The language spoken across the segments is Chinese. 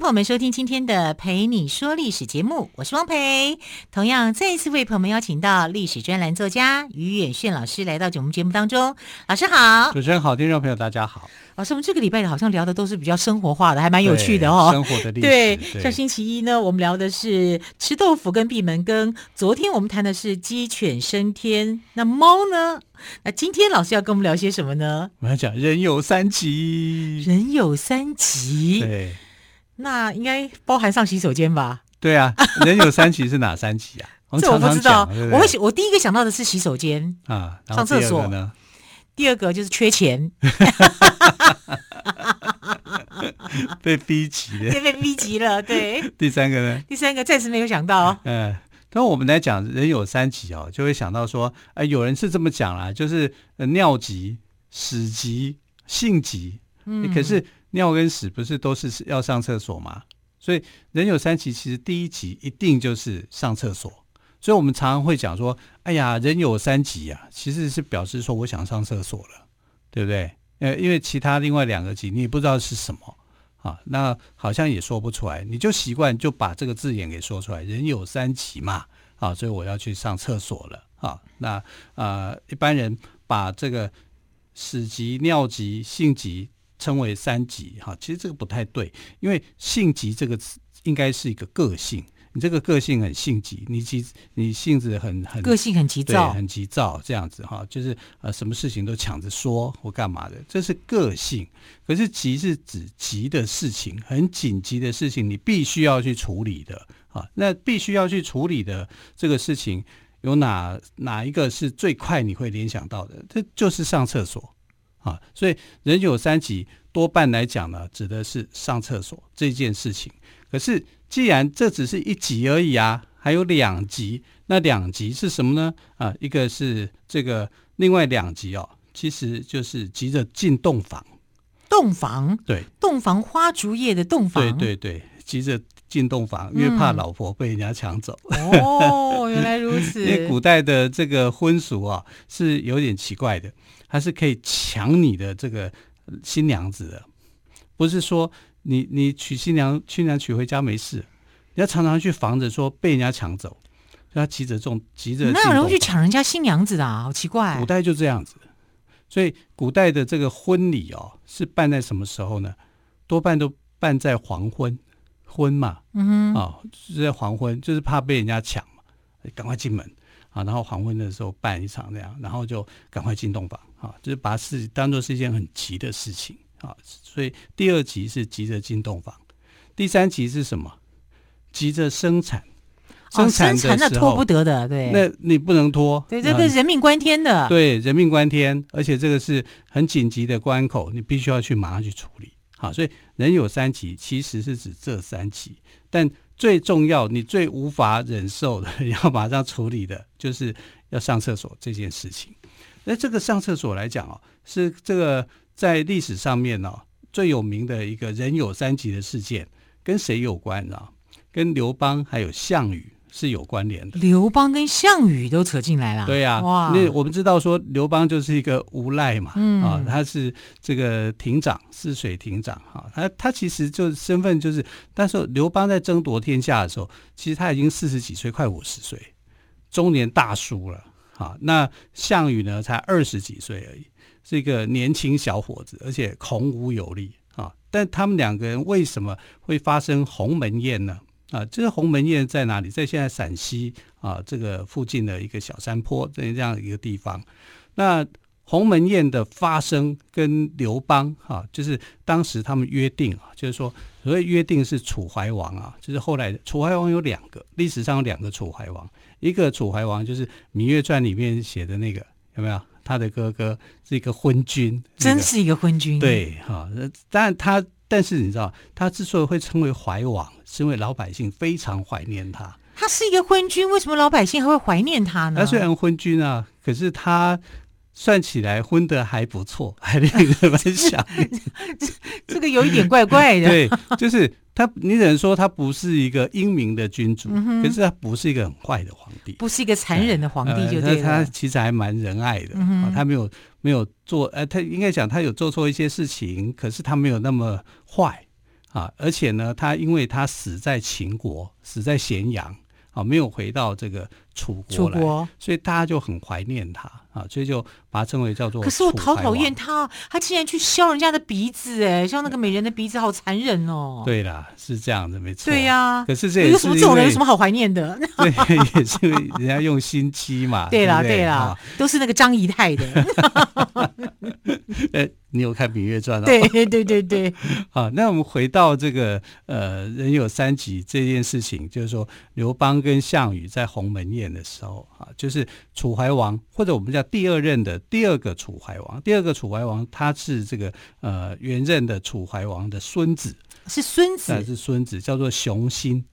朋友们收听今天的《陪你说历史》节目，我是汪培。同样，再一次为朋友们邀请到历史专栏作家于远炫老师来到节目节目当中。老师好，主持人好，听众朋友大家好。老师，我们这个礼拜好像聊的都是比较生活化的，还蛮有趣的哦。生活的历史。对，对像星期一呢，我们聊的是吃豆腐跟闭门羹；昨天我们谈的是鸡犬升天。那猫呢？那今天老师要跟我们聊些什么呢？我们要讲人有三急。人有三急。对。那应该包含上洗手间吧？对啊，人有三急是哪三急啊？我这我不知道。对对我会我第一个想到的是洗手间啊，上厕所呢。第二个就是缺钱，被逼急了，被逼急了。对。第三个呢？第三个暂时没有想到。嗯，当我们来讲人有三急哦，就会想到说，哎，有人是这么讲啦，就是尿急、屎急、性急。嗯，可是。尿跟屎不是都是要上厕所吗？所以人有三急，其实第一急一定就是上厕所。所以我们常常会讲说：“哎呀，人有三急呀、啊，其实是表示说我想上厕所了，对不对？”呃，因为其他另外两个急你也不知道是什么啊，那好像也说不出来，你就习惯就把这个字眼给说出来：“人有三急嘛，啊，所以我要去上厕所了。”啊，那啊、呃，一般人把这个屎急、尿急、性急。称为三急哈，其实这个不太对，因为性急这个词应该是一个个性，你这个个性很性急，你急你性子很很个性很急躁，很急躁这样子哈，就是呃什么事情都抢着说或干嘛的，这是个性。可是急是指急的事情，很紧急的事情，你必须要去处理的啊。那必须要去处理的这个事情，有哪哪一个是最快你会联想到的？这就是上厕所。啊，所以人有三急，多半来讲呢，指的是上厕所这件事情。可是，既然这只是一急而已啊，还有两急，那两急是什么呢？啊，一个是这个，另外两急哦，其实就是急着进洞房。洞房？对，洞房花烛夜的洞房。对对对，急着进洞房，因为怕老婆被人家抢走。嗯、哦，原来如此。因为古代的这个婚俗啊，是有点奇怪的。他是可以抢你的这个新娘子的，不是说你你娶新娘，新娘娶回家没事，你要常常去防着说被人家抢走，所以他急着中急着。哪有人会去抢人家新娘子的啊？好奇怪。古代就这样子，所以古代的这个婚礼哦，是办在什么时候呢？多半都办在黄昏，昏嘛，嗯哼，啊、哦，是在黄昏，就是怕被人家抢嘛，赶快进门。啊，然后黄昏的时候办一场那样，然后就赶快进洞房，啊，就是把事当做是一件很急的事情，啊，所以第二集是急着进洞房，第三集是什么？急着生产，生产的时候、哦、生产那拖不得的，对，那你不能拖，对，这个人命关天的，对，人命关天，而且这个是很紧急的关口，你必须要去马上去处理，好，所以人有三急，其实是指这三急，但。最重要，你最无法忍受的，要马上处理的，就是要上厕所这件事情。那这个上厕所来讲哦，是这个在历史上面哦最有名的一个人有三急的事件，跟谁有关啊？跟刘邦还有项羽。是有关联的，刘邦跟项羽都扯进来了。对呀、啊，哇！那我们知道说刘邦就是一个无赖嘛，嗯、啊，他是这个亭长，泗水亭长哈、啊，他他其实就身份就是，但是刘邦在争夺天下的时候，其实他已经四十几岁，快五十岁，中年大叔了，啊，那项羽呢才二十几岁而已，是一个年轻小伙子，而且孔武有力啊，但他们两个人为什么会发生鸿门宴呢？啊，这个鸿门宴在哪里？在现在陕西啊，这个附近的一个小山坡这样一个地方。那鸿门宴的发生跟刘邦啊，就是当时他们约定啊，就是说所谓约定是楚怀王啊，就是后来楚怀王有两个，历史上有两个楚怀王，一个楚怀王就是《芈月传》里面写的那个，有没有？他的哥哥是一个昏君，真是一个昏君。对，哈，但他。但是你知道，他之所以会称为怀王，是因为老百姓非常怀念他。他是一个昏君，为什么老百姓还会怀念他呢？他虽然昏君啊，可是他算起来混得还不错，还令人蛮想这。这个有一点怪怪的。对，就是他，你只能说他不是一个英明的君主，嗯、可是他不是一个很坏的皇帝，不是一个残忍的皇帝就对了，呃、他，他其实还蛮仁爱的、嗯哦、他没有没有做，呃，他应该讲他有做错一些事情，可是他没有那么坏啊。而且呢，他因为他死在秦国，死在咸阳。啊，没有回到这个楚国来，国所以大家就很怀念他啊，所以就把他称为叫做。可是我好讨厌他，他竟然去削人家的鼻子，哎，削那个美人的鼻子，好残忍哦。对啦，是这样的，没错。对呀、啊，可是这有什么这种人有什么好怀念的？对，也是因为人家用心机嘛。对啦，对，啦，啊、都是那个张仪太的。欸 你有看《芈月传》啊？对对对对。好，那我们回到这个呃，人有三急这件事情，就是说刘邦跟项羽在鸿门宴的时候啊，就是楚怀王或者我们叫第二任的第二个楚怀王，第二个楚怀王他是这个呃原任的楚怀王的孙子，是孙子，是孙子，叫做熊心。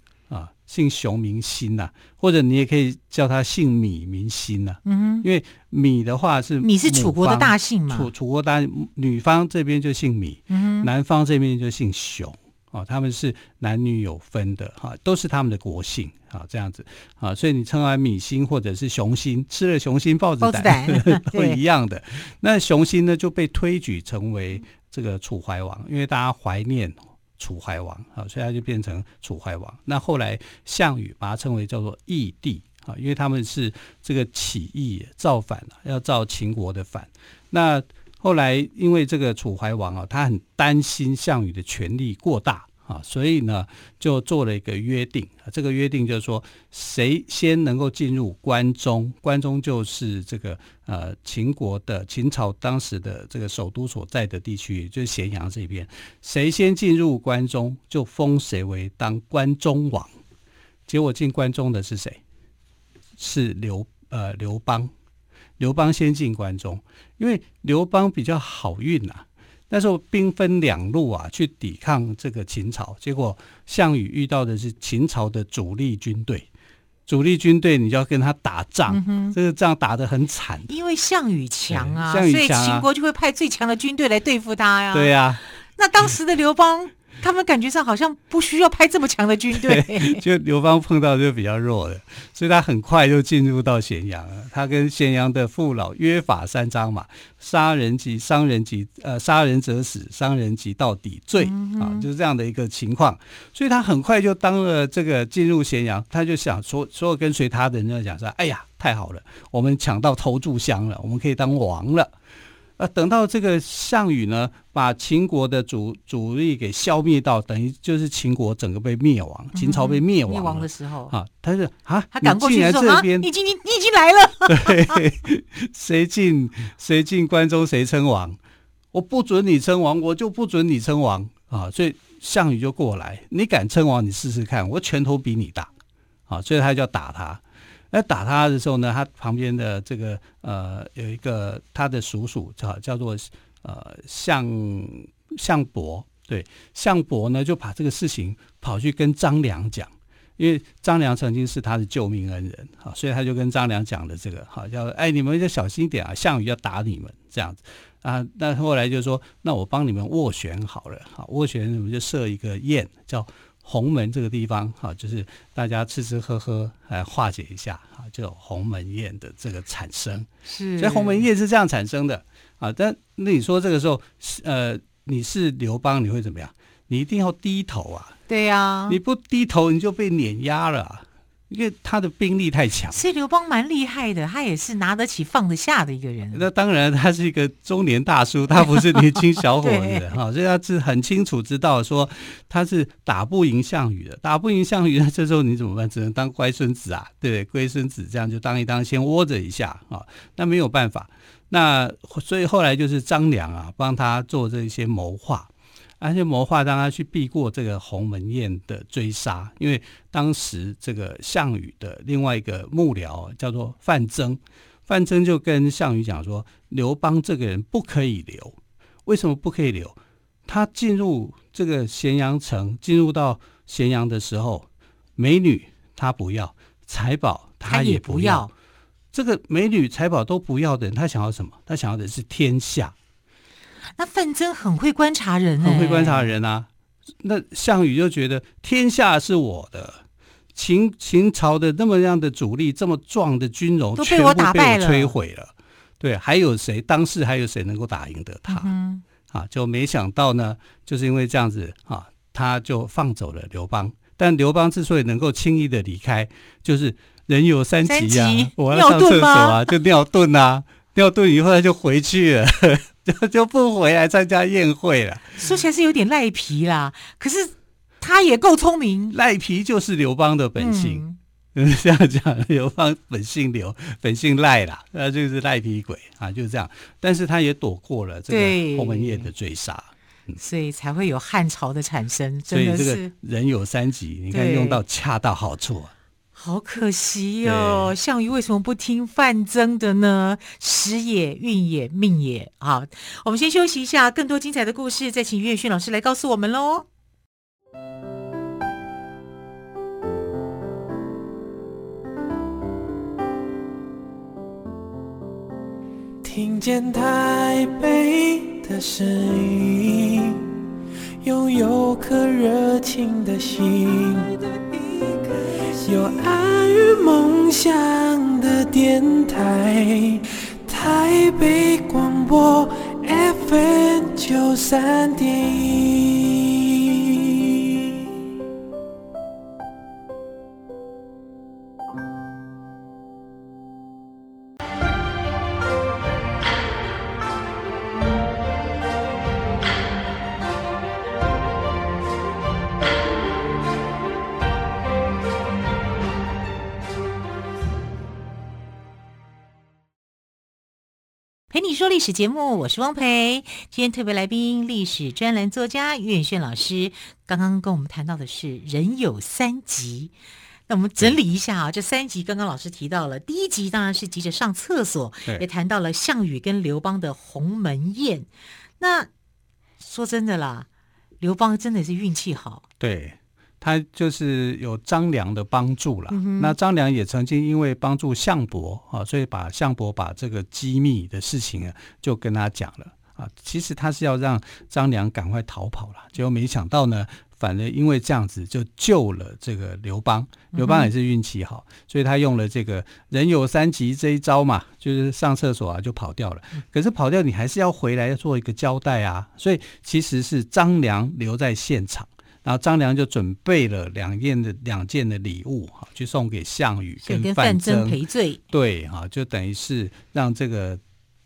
啊，姓熊明星呐、啊，或者你也可以叫他姓米明星呐、啊。嗯哼，因为米的话是米是楚国的大姓嘛，楚楚国大女方这边就姓米，嗯哼，男方这边就姓熊。哦，他们是男女有分的哈、啊，都是他们的国姓啊，这样子啊，所以你称为米星或者是熊心，吃了熊心豹子胆，子胆都一样的。那熊心呢就被推举成为这个楚怀王，因为大家怀念。楚怀王啊，所以他就变成楚怀王。那后来项羽把他称为叫做义帝啊，因为他们是这个起义造反要造秦国的反。那后来因为这个楚怀王啊，他很担心项羽的权力过大。啊，所以呢，就做了一个约定。这个约定就是说，谁先能够进入关中，关中就是这个呃秦国的秦朝当时的这个首都所在的地区，就是咸阳这边。谁先进入关中，就封谁为当关中王。结果进关中的是谁？是刘呃刘邦。刘邦先进关中，因为刘邦比较好运呐、啊。那时候兵分两路啊，去抵抗这个秦朝。结果项羽遇到的是秦朝的主力军队，主力军队你就要跟他打仗，这个仗打得很惨。因为项羽强啊，项羽强啊，所以秦国就会派最强的军队来对付他呀。对呀、啊，那当时的刘邦。他们感觉上好像不需要派这么强的军队，就刘邦碰到就比较弱的，所以他很快就进入到咸阳了。他跟咸阳的父老约法三章嘛，杀人及伤人及呃杀人者死，伤人及到底罪、嗯、啊，就是这样的一个情况。所以他很快就当了这个进入咸阳，他就想说，所有跟随他的人就讲说：“哎呀，太好了，我们抢到投注箱了，我们可以当王了。”呃，等到这个项羽呢，把秦国的主主力给消灭到，等于就是秦国整个被灭亡，秦朝被灭亡、嗯、灭亡的时候啊，他是啊，他赶过去说啊，你已经你你已经来了，对，谁进谁进关中谁称王，我不准你称王，我就不准你称王啊，所以项羽就过来，你敢称王，你试试看，我拳头比你大啊，所以他就要打他。那打他的时候呢，他旁边的这个呃有一个他的叔叔叫叫做呃项项伯，对，项伯呢就把这个事情跑去跟张良讲，因为张良曾经是他的救命恩人啊，所以他就跟张良讲了这个，好叫哎你们要小心一点啊，项羽要打你们这样子啊，那后来就说那我帮你们斡旋好了，好斡旋我们就设一个宴叫。鸿门这个地方，哈，就是大家吃吃喝喝来化解一下，啊，就有鸿门宴的这个产生。是，所以鸿门宴是这样产生的啊。但那你说这个时候，呃，你是刘邦，你会怎么样？你一定要低头啊。对呀、啊，你不低头，你就被碾压了、啊。因为他的兵力太强，所以刘邦蛮厉害的，他也是拿得起放得下的一个人。那当然，他是一个中年大叔，他不是年轻小伙子哈，对所以他是很清楚知道说他是打不赢项羽的，打不赢项羽，那这时候你怎么办？只能当乖孙子啊，对不对？龟孙子这样就当一当，先窝着一下啊，那没有办法。那所以后来就是张良啊，帮他做这些谋划。而且谋划让他去避过这个鸿门宴的追杀，因为当时这个项羽的另外一个幕僚叫做范增，范增就跟项羽讲说，刘邦这个人不可以留，为什么不可以留？他进入这个咸阳城进入到咸阳的时候，美女他不要，财宝他也不要，不要这个美女财宝都不要的人，他想要什么？他想要的是天下。那范增很会观察人，很会观察人啊。那项羽就觉得天下是我的，秦秦朝的那么样的主力，这么壮的军容，全部被我摧毁了。对，还有谁？当时还有谁能够打赢得他？嗯、啊，就没想到呢，就是因为这样子啊，他就放走了刘邦。但刘邦之所以能够轻易的离开，就是人有三急呀、啊，我要上厕所啊，就尿遁啊，尿遁以后他就回去了，就 就不回来参加宴会了。说起来是有点赖皮啦，可是他也够聪明。赖皮就是刘邦的本性。嗯这样讲，刘邦本姓刘，本姓赖啦，那就是赖皮鬼啊，就是这样。但是他也躲过了这个鸿门宴的追杀，嗯、所以才会有汉朝的产生。真的是所以这个人有三急，你看用到恰到好处。好可惜哦，项羽为什么不听范增的呢？时也，运也，命也。好，我们先休息一下，更多精彩的故事，再请于远逊老师来告诉我们喽。听见台北的声音，拥有颗热情的心，有爱与梦想的电台，台北广播 FM 九三点陪你说历史节目，我是汪培。今天特别来宾，历史专栏作家于远炫老师，刚刚跟我们谈到的是人有三急。那我们整理一下啊，这三急刚刚老师提到了，第一集当然是急着上厕所，也谈到了项羽跟刘邦的鸿门宴。那说真的啦，刘邦真的是运气好。对。他就是有张良的帮助了，嗯、那张良也曾经因为帮助项伯啊，所以把项伯把这个机密的事情啊，就跟他讲了啊。其实他是要让张良赶快逃跑了，结果没想到呢，反而因为这样子就救了这个刘邦。刘邦也是运气好，所以他用了这个人有三急这一招嘛，就是上厕所啊就跑掉了。可是跑掉你还是要回来做一个交代啊，所以其实是张良留在现场。然后张良就准备了两件的两件的礼物哈，去送给项羽跟范增赔罪。对哈，就等于是让这个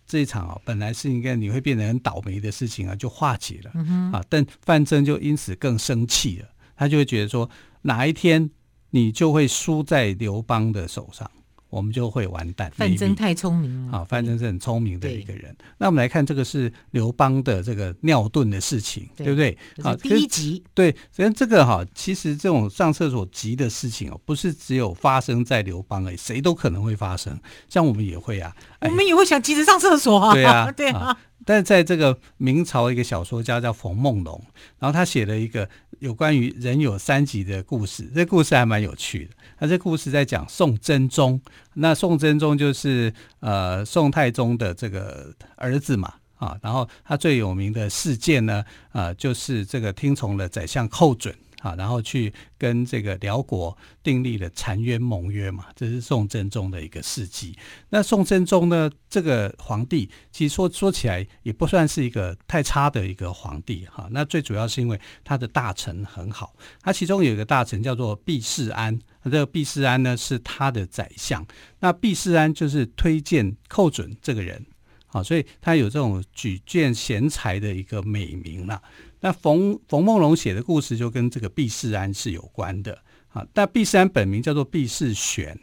这一场啊，本来是应该你会变得很倒霉的事情啊，就化解了。嗯啊，但范增就因此更生气了，他就会觉得说，哪一天你就会输在刘邦的手上。我们就会完蛋。范增太聪明了。啊，范增是很聪明的一个人。那我们来看这个是刘邦的这个尿遁的事情，对，对不对？啊，第一集。对，所以这个哈，其实这种上厕所急的事情哦，不是只有发生在刘邦哎，谁都可能会发生。像我们也会啊，我们也会想急着上厕所啊。对啊，对啊。但是在这个明朝一个小说家叫冯梦龙，然后他写了一个有关于人有三急的故事，这故事还蛮有趣的。那这故事在讲宋真宗，那宋真宗就是呃宋太宗的这个儿子嘛，啊，然后他最有名的事件呢，啊，就是这个听从了宰相寇准。啊，然后去跟这个辽国订立了澶渊盟约嘛，这是宋真宗的一个事迹。那宋真宗呢，这个皇帝其实说说起来也不算是一个太差的一个皇帝哈。那最主要是因为他的大臣很好，他其中有一个大臣叫做毕士安，这个毕士安呢是他的宰相。那毕士安就是推荐寇准这个人，啊，所以他有这种举荐贤才的一个美名了。那冯冯梦龙写的故事就跟这个毕士安是有关的啊。但毕士安本名叫做毕士选，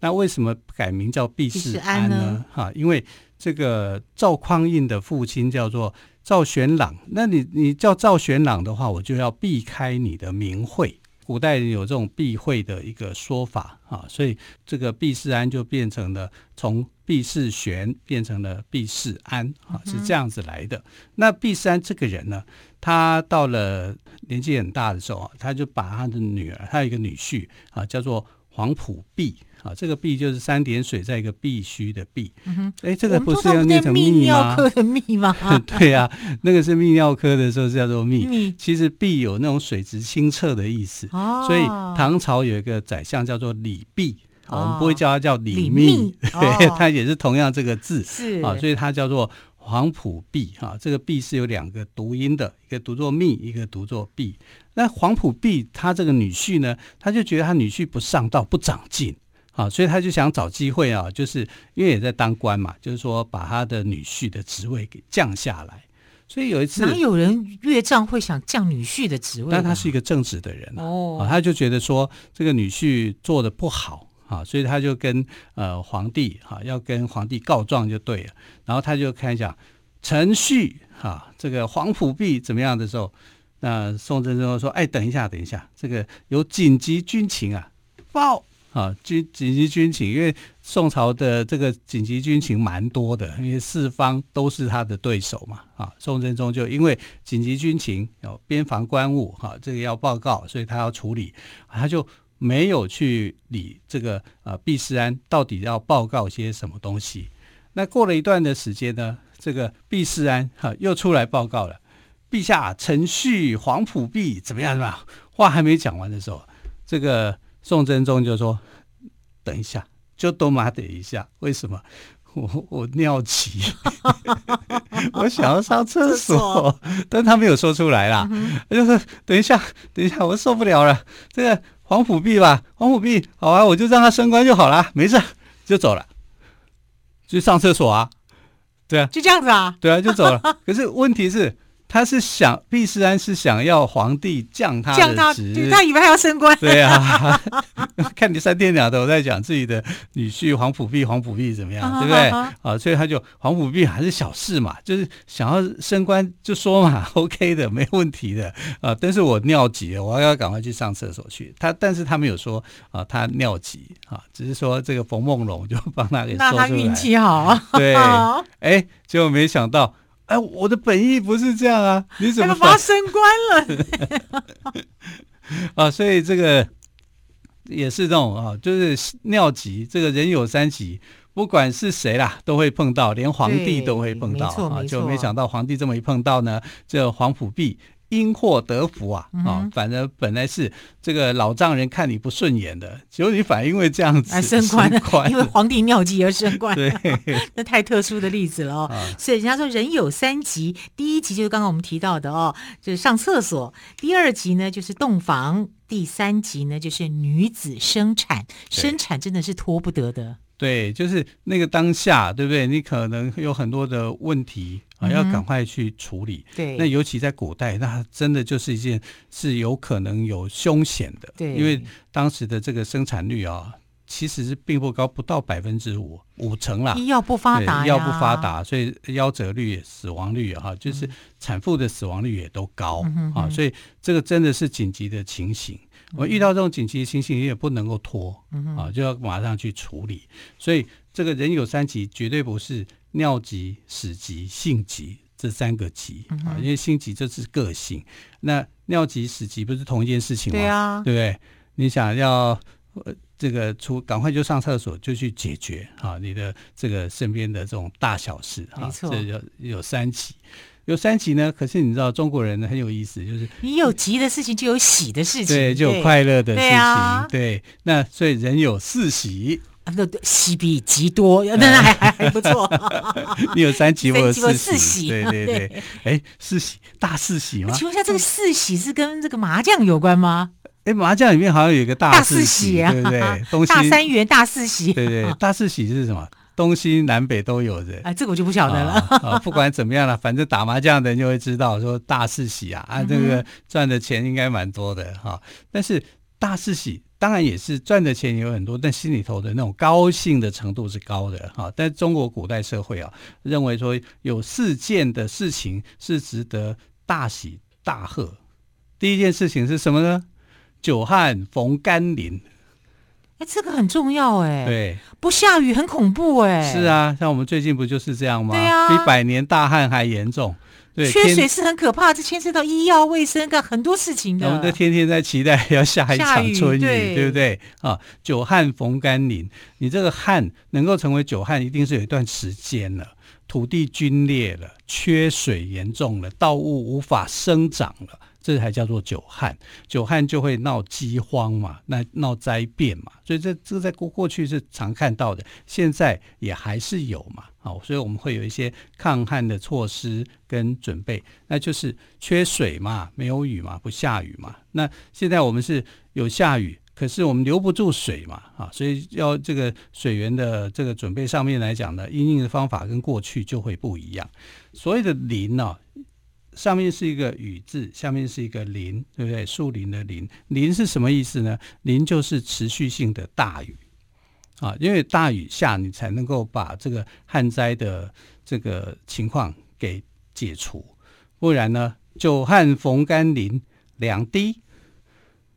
那为什么改名叫毕士安呢？哈、啊，因为这个赵匡胤的父亲叫做赵玄朗，那你你叫赵玄朗的话，我就要避开你的名讳，古代人有这种避讳的一个说法啊，所以这个避世安就变成了从避世玄变成了避世安啊，是这样子来的。嗯、那避世安这个人呢，他到了年纪很大的时候啊，他就把他的女儿，他有一个女婿啊，叫做皇甫賁。啊，这个碧就是三点水在一个必须的必。哎、嗯，这个不是要念成泌尿？科的泌吗？对呀、啊，那个是泌尿科的时候叫做泌。其实碧有那种水质清澈的意思。哦。所以唐朝有一个宰相叫做李泌，哦、我们不会叫他叫李泌，对，他也是同样这个字。是啊，所以他叫做皇甫賁。哈，这个賁是有两个读音的，一个读作泌，一个读作賁。那皇甫賁他这个女婿呢，他就觉得他女婿不上道，不长进。啊，所以他就想找机会啊，就是因为也在当官嘛，就是说把他的女婿的职位给降下来。所以有一次，哪有人岳丈会想降女婿的职位？但他是一个正直的人啊，哦啊，他就觉得说这个女婿做的不好啊，所以他就跟呃皇帝哈、啊、要跟皇帝告状就对了。然后他就开始讲臣婿哈，这个皇甫弼怎么样的时候，那宋真宗说：“哎，等一下，等一下，这个有紧急军情啊，报。”啊，军紧急军情，因为宋朝的这个紧急军情蛮多的，因为四方都是他的对手嘛。啊，宋真宗就因为紧急军情有边防官务，哈、啊，这个要报告，所以他要处理，他就没有去理这个呃毕世安到底要报告些什么东西。那过了一段的时间呢，这个毕世安哈、啊、又出来报告了，陛下，臣婿皇甫弼怎么样？是吧？话还没讲完的时候，这个。宋真宗就说：“等一下，就多妈等一下。为什么？我我尿急，我想要上厕所，但他没有说出来啦。嗯、就是：等一下，等一下，我受不了了。这个皇甫弼吧，黄甫弼，好啊，我就让他升官就好了，没事，就走了，去上厕所啊。对啊，就这样子啊。对啊，就走了。可是问题是。”他是想毕世安是想要皇帝降他的职，他，他以为他要升官。对啊，看你三天两头在讲自己的女婿黄甫弼，黄甫弼怎么样，啊、对不对？啊，啊，所以他就黄甫弼还是小事嘛，就是想要升官就说嘛，OK 的，没问题的啊。但是我尿急了，我要赶快去上厕所去。他但是他没有说啊，他尿急啊，只是说这个冯梦龙就帮他给说出来。那他运气好。对，哎，结果没想到。哎，我的本意不是这样啊！你怎么发升官了？啊，所以这个也是这种啊，就是尿急。这个人有三急，不管是谁啦，都会碰到，连皇帝都会碰到啊。就没想到皇帝这么一碰到呢，这皇甫賁。因祸得福啊！啊、哦，反正本来是这个老丈人看你不顺眼的，结果你反而因为这样子升官了，因为皇帝尿急而升官。对，那太特殊的例子了哦。啊、所以人家说人有三急，第一急就是刚刚我们提到的哦，就是上厕所；第二急呢就是洞房；第三急呢就是女子生产。生产真的是拖不得的。对，就是那个当下，对不对？你可能有很多的问题啊，要赶快去处理。嗯、对，那尤其在古代，那真的就是一件是有可能有凶险的。对，因为当时的这个生产率啊，其实是并不高，不到百分之五五成啦。医药不发达，医药不发达，所以夭折率、死亡率哈、啊，就是产妇的死亡率也都高、嗯、啊。所以这个真的是紧急的情形。我遇到这种紧急的情形，也不能够拖、嗯、啊，就要马上去处理。所以这个人有三急，绝对不是尿急、屎急、性急这三个急、嗯、啊。因为性急这是个性，那尿急、屎急不是同一件事情吗？对啊，对不对？你想要这个出，赶快就上厕所，就去解决啊，你的这个身边的这种大小事啊，这有有三急。有三急呢，可是你知道中国人呢很有意思，就是你有急的事情就有喜的事情，对，就有快乐的事情，对，啊、对。那所以人有四喜，啊，那喜比急多，那 那还还还不错。你有三急，我有四喜，四喜对对对。哎，四喜大四喜吗？请问一下，这个四喜是跟这个麻将有关吗？哎，麻将里面好像有一个大四喜，对不对？东西大三元大四喜，对对，大四喜是什么？东西南北都有的，哎，这个我就不晓得了。啊，啊，不管怎么样了，反正打麻将的人就会知道，说大四喜啊，啊，这个赚的钱应该蛮多的哈，啊。但是大四喜当然也是赚的钱有很多，但心里头的那种高兴的程度是高的哈，啊。但中国古代社会啊，认为说有四件的事情是值得大喜大贺。第一件事情是什么呢？久旱逢甘霖。哎，这个很重要哎。对，不下雨很恐怖哎。是啊，像我们最近不就是这样吗？对啊，比百年大旱还严重。对，缺水是很可怕，这牵涉到医药卫生，干很多事情的。我们都天天在期待要下一场春雨，对，对不对？啊，久旱逢甘霖，你这个旱能够成为久旱，一定是有一段时间了，土地龟裂了，缺水严重了，稻物无法生长了。这才叫做久旱，久旱就会闹饥荒嘛，那闹灾变嘛，所以这这个在过过去是常看到的，现在也还是有嘛，好，所以我们会有一些抗旱的措施跟准备，那就是缺水嘛，没有雨嘛，不下雨嘛，那现在我们是有下雨，可是我们留不住水嘛，啊，所以要这个水源的这个准备上面来讲呢，因应的方法跟过去就会不一样，所谓的霖呢。上面是一个雨字，下面是一个林，对不对？树林的林，林是什么意思呢？林就是持续性的大雨啊，因为大雨下，你才能够把这个旱灾的这个情况给解除，不然呢，久旱逢甘霖两滴，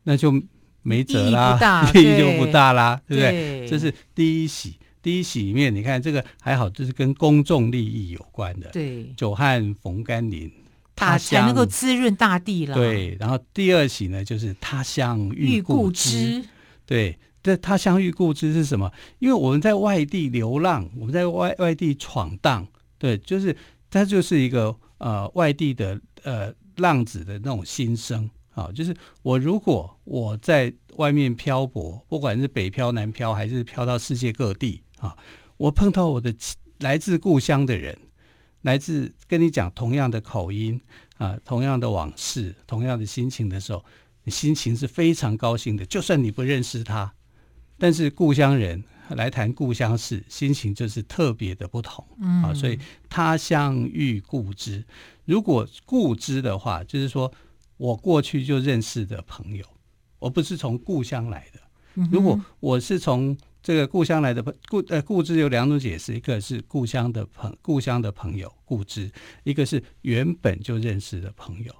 那就没辙啦，意义 就不大啦，对不对？这是第一喜，第一喜里面，你看这个还好，这是跟公众利益有关的，对，久旱逢甘霖。它才能够滋润大地了。对，然后第二喜呢，就是他乡遇故知。对，这他乡遇故知是什么？因为我们在外地流浪，我们在外外地闯荡，对，就是他就是一个呃外地的呃浪子的那种心声啊。就是我如果我在外面漂泊，不管是北漂、南漂，还是漂到世界各地啊，我碰到我的来自故乡的人。来自跟你讲同样的口音啊，同样的往事，同样的心情的时候，你心情是非常高兴的。就算你不认识他，但是故乡人来谈故乡事，心情就是特别的不同。嗯，啊，所以他乡遇故知。如果故知的话，就是说我过去就认识的朋友，我不是从故乡来的。如果我是从这个故乡来的朋故呃故知有两种解释，一个是故乡的朋故乡的朋友故知，一个是原本就认识的朋友。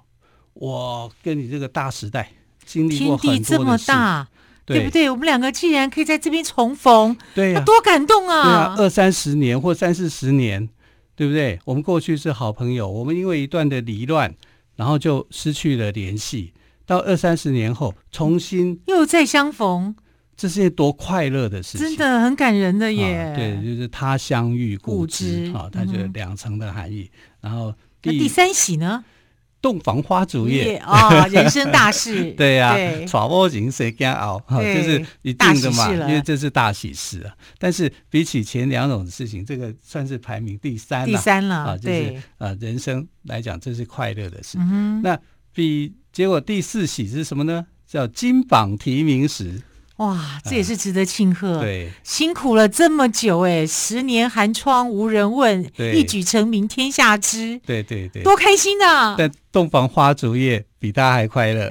我跟你这个大时代经历过很多的事，天地这么大，对，不对？我们两个既然可以在这边重逢，对呀、啊，多感动啊！对啊，二三十年或三四十年，对不对？我们过去是好朋友，我们因为一段的离乱，然后就失去了联系，到二三十年后重新又再相逢。这是多快乐的事情，真的很感人的耶。啊、对，就是他乡遇故知啊，它就有两层的含义。嗯、然后第第三喜呢？洞房花烛夜啊、哦，人生大事。对呀、啊，娶某人谁敢熬？就是一定的嘛，因为这是大喜事啊。但是比起前两种事情，这个算是排名第三了。第三了啊，就是呃，人生来讲，这是快乐的事。嗯、那比结果第四喜是什么呢？叫金榜题名时。哇，这也是值得庆贺。嗯、对，辛苦了这么久，哎，十年寒窗无人问，一举成名天下知。对对对，多开心啊！但洞房花烛夜比他还快乐，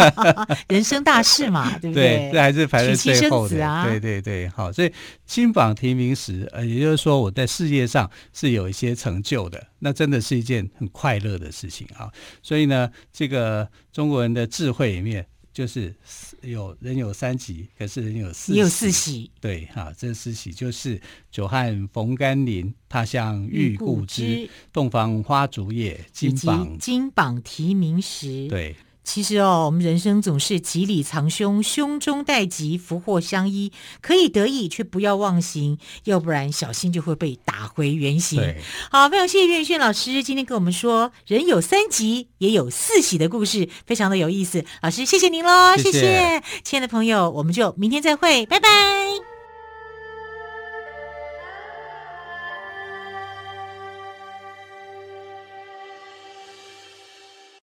人生大事嘛，对不对？对，这还是排在最后的啊。对对对，好，所以金榜题名时，呃，也就是说我在事业上是有一些成就的，那真的是一件很快乐的事情啊。所以呢，这个中国人的智慧里面。就是有人有三喜，可是人有四喜。也有四喜。对，哈，这四喜就是久旱逢甘霖，他乡遇故知，洞房花烛夜，金榜金榜题名时。对。其实哦，我们人生总是吉里藏凶，凶中带吉，福祸相依，可以得意却不要忘形，要不然小心就会被打回原形。好，非常谢谢岳轩老师今天跟我们说人有三急也有四喜的故事，非常的有意思。老师，谢谢您喽，谢谢，谢谢亲爱的朋友，我们就明天再会，拜拜。